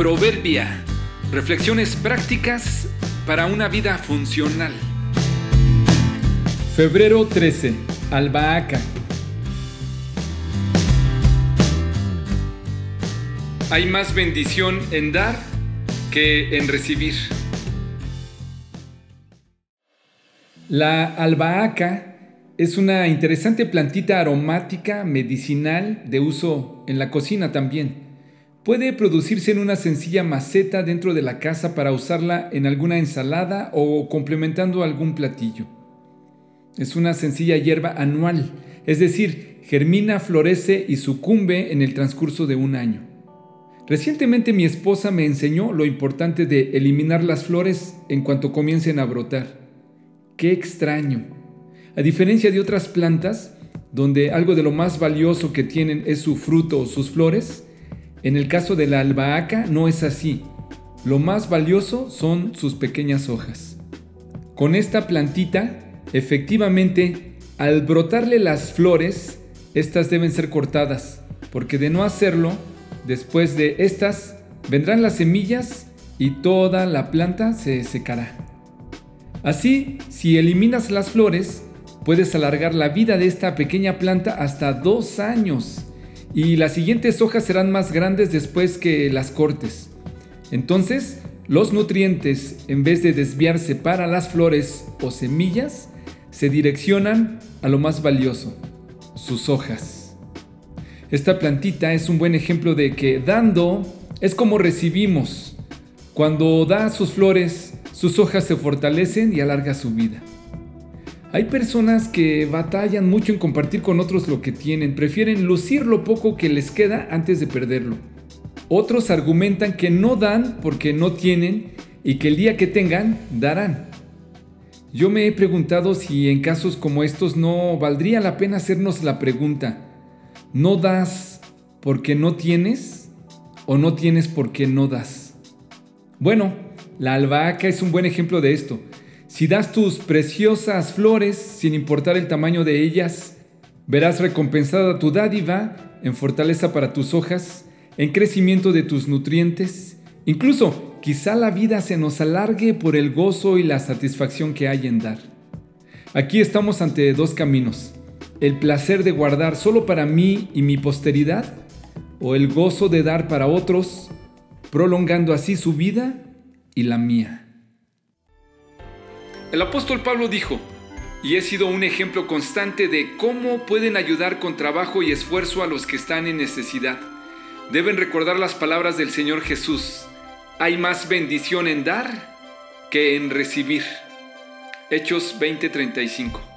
Proverbia. Reflexiones prácticas para una vida funcional. Febrero 13. Albahaca. Hay más bendición en dar que en recibir. La albahaca es una interesante plantita aromática medicinal de uso en la cocina también. Puede producirse en una sencilla maceta dentro de la casa para usarla en alguna ensalada o complementando algún platillo. Es una sencilla hierba anual, es decir, germina, florece y sucumbe en el transcurso de un año. Recientemente mi esposa me enseñó lo importante de eliminar las flores en cuanto comiencen a brotar. Qué extraño. A diferencia de otras plantas, donde algo de lo más valioso que tienen es su fruto o sus flores, en el caso de la albahaca no es así. Lo más valioso son sus pequeñas hojas. Con esta plantita, efectivamente, al brotarle las flores, estas deben ser cortadas, porque de no hacerlo, después de estas, vendrán las semillas y toda la planta se secará. Así, si eliminas las flores, puedes alargar la vida de esta pequeña planta hasta dos años y las siguientes hojas serán más grandes después que las cortes. Entonces, los nutrientes, en vez de desviarse para las flores o semillas, se direccionan a lo más valioso, sus hojas. Esta plantita es un buen ejemplo de que dando es como recibimos. Cuando da sus flores, sus hojas se fortalecen y alarga su vida. Hay personas que batallan mucho en compartir con otros lo que tienen, prefieren lucir lo poco que les queda antes de perderlo. Otros argumentan que no dan porque no tienen y que el día que tengan, darán. Yo me he preguntado si en casos como estos no valdría la pena hacernos la pregunta, ¿no das porque no tienes o no tienes porque no das? Bueno, la albahaca es un buen ejemplo de esto. Si das tus preciosas flores, sin importar el tamaño de ellas, verás recompensada tu dádiva en fortaleza para tus hojas, en crecimiento de tus nutrientes. Incluso quizá la vida se nos alargue por el gozo y la satisfacción que hay en dar. Aquí estamos ante dos caminos. El placer de guardar solo para mí y mi posteridad o el gozo de dar para otros, prolongando así su vida y la mía. El apóstol Pablo dijo, y he sido un ejemplo constante de cómo pueden ayudar con trabajo y esfuerzo a los que están en necesidad. Deben recordar las palabras del Señor Jesús. Hay más bendición en dar que en recibir. Hechos 20:35